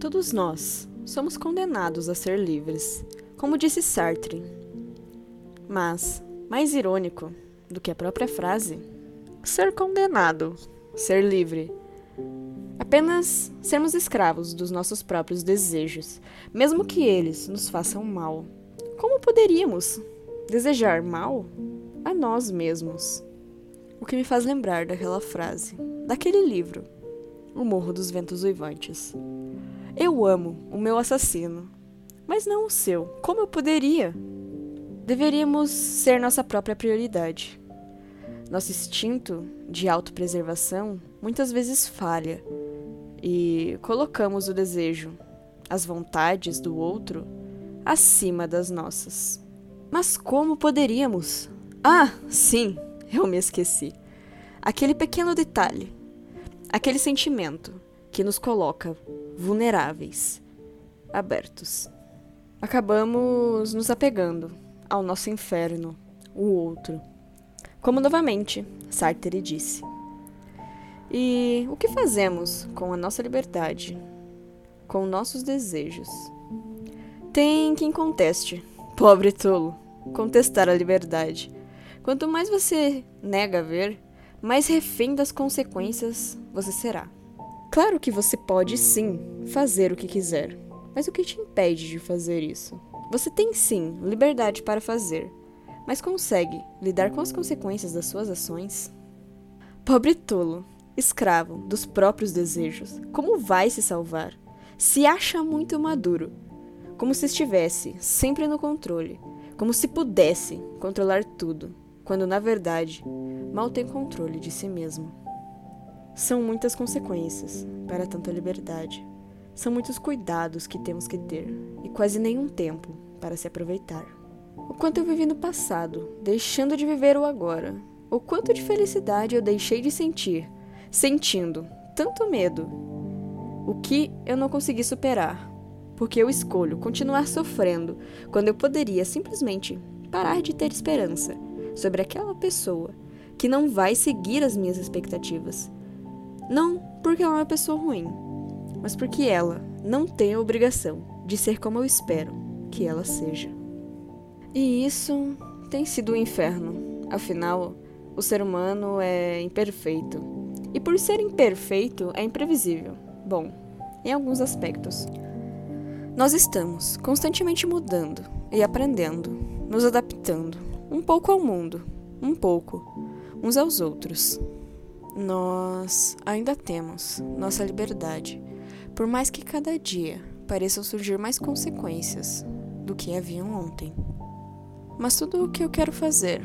Todos nós somos condenados a ser livres, como disse Sartre. Mas, mais irônico do que a própria frase, ser condenado, ser livre. Apenas sermos escravos dos nossos próprios desejos, mesmo que eles nos façam mal. Como poderíamos desejar mal a nós mesmos? O que me faz lembrar daquela frase, daquele livro, O Morro dos Ventos Uivantes. Eu amo o meu assassino, mas não o seu. Como eu poderia? Deveríamos ser nossa própria prioridade. Nosso instinto de autopreservação muitas vezes falha e colocamos o desejo, as vontades do outro acima das nossas. Mas como poderíamos? Ah, sim, eu me esqueci. Aquele pequeno detalhe, aquele sentimento que nos coloca vulneráveis, abertos. Acabamos nos apegando ao nosso inferno, o outro. Como novamente Sartre disse. E o que fazemos com a nossa liberdade, com nossos desejos? Tem quem conteste, pobre tolo, contestar a liberdade. Quanto mais você nega ver, mais refém das consequências você será. Claro que você pode sim fazer o que quiser, mas o que te impede de fazer isso? Você tem sim liberdade para fazer, mas consegue lidar com as consequências das suas ações? Pobre tolo, escravo dos próprios desejos, como vai se salvar? Se acha muito maduro, como se estivesse sempre no controle, como se pudesse controlar tudo, quando na verdade mal tem controle de si mesmo. São muitas consequências para tanta liberdade. São muitos cuidados que temos que ter e quase nenhum tempo para se aproveitar. O quanto eu vivi no passado, deixando de viver o agora. O quanto de felicidade eu deixei de sentir, sentindo tanto medo. O que eu não consegui superar, porque eu escolho continuar sofrendo quando eu poderia simplesmente parar de ter esperança sobre aquela pessoa que não vai seguir as minhas expectativas não porque ela é uma pessoa ruim, mas porque ela não tem a obrigação de ser como eu espero que ela seja. E isso tem sido um inferno. Afinal, o ser humano é imperfeito. E por ser imperfeito, é imprevisível. Bom, em alguns aspectos. Nós estamos constantemente mudando e aprendendo, nos adaptando, um pouco ao mundo, um pouco, uns aos outros nós ainda temos nossa liberdade, por mais que cada dia pareçam surgir mais consequências do que haviam ontem. Mas tudo o que eu quero fazer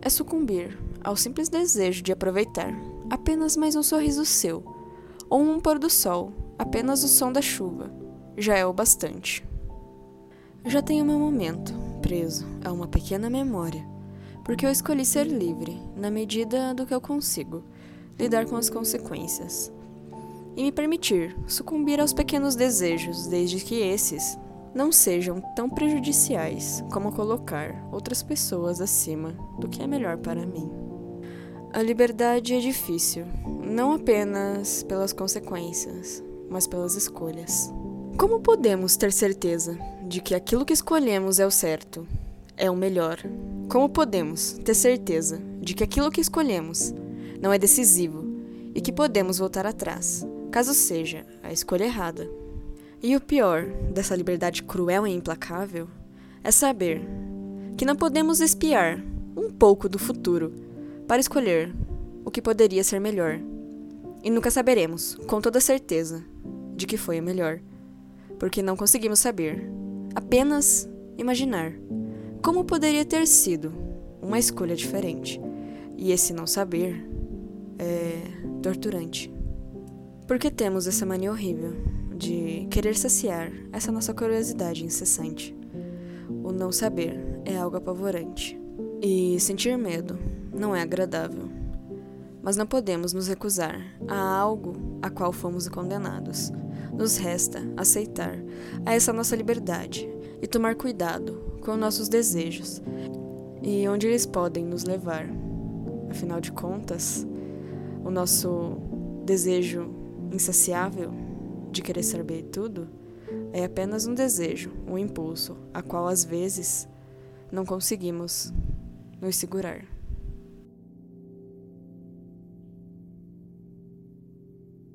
é sucumbir ao simples desejo de aproveitar apenas mais um sorriso seu, ou um pôr do sol, apenas o som da chuva, já é o bastante. Já tenho meu momento, preso a uma pequena memória, porque eu escolhi ser livre na medida do que eu consigo lidar com as consequências e me permitir sucumbir aos pequenos desejos, desde que esses não sejam tão prejudiciais como colocar outras pessoas acima do que é melhor para mim. A liberdade é difícil, não apenas pelas consequências, mas pelas escolhas. Como podemos ter certeza de que aquilo que escolhemos é o certo, é o melhor? Como podemos ter certeza de que aquilo que escolhemos não é decisivo e que podemos voltar atrás, caso seja a escolha errada. E o pior dessa liberdade cruel e implacável é saber que não podemos espiar um pouco do futuro para escolher o que poderia ser melhor. E nunca saberemos, com toda certeza, de que foi o melhor, porque não conseguimos saber, apenas imaginar como poderia ter sido uma escolha diferente. E esse não saber é torturante. Porque temos essa mania horrível de querer saciar essa nossa curiosidade incessante. O não saber é algo apavorante. E sentir medo não é agradável. Mas não podemos nos recusar a algo a qual fomos condenados. Nos resta aceitar a essa nossa liberdade e tomar cuidado com nossos desejos e onde eles podem nos levar. Afinal de contas, o nosso desejo insaciável de querer saber tudo é apenas um desejo, um impulso, a qual às vezes não conseguimos nos segurar.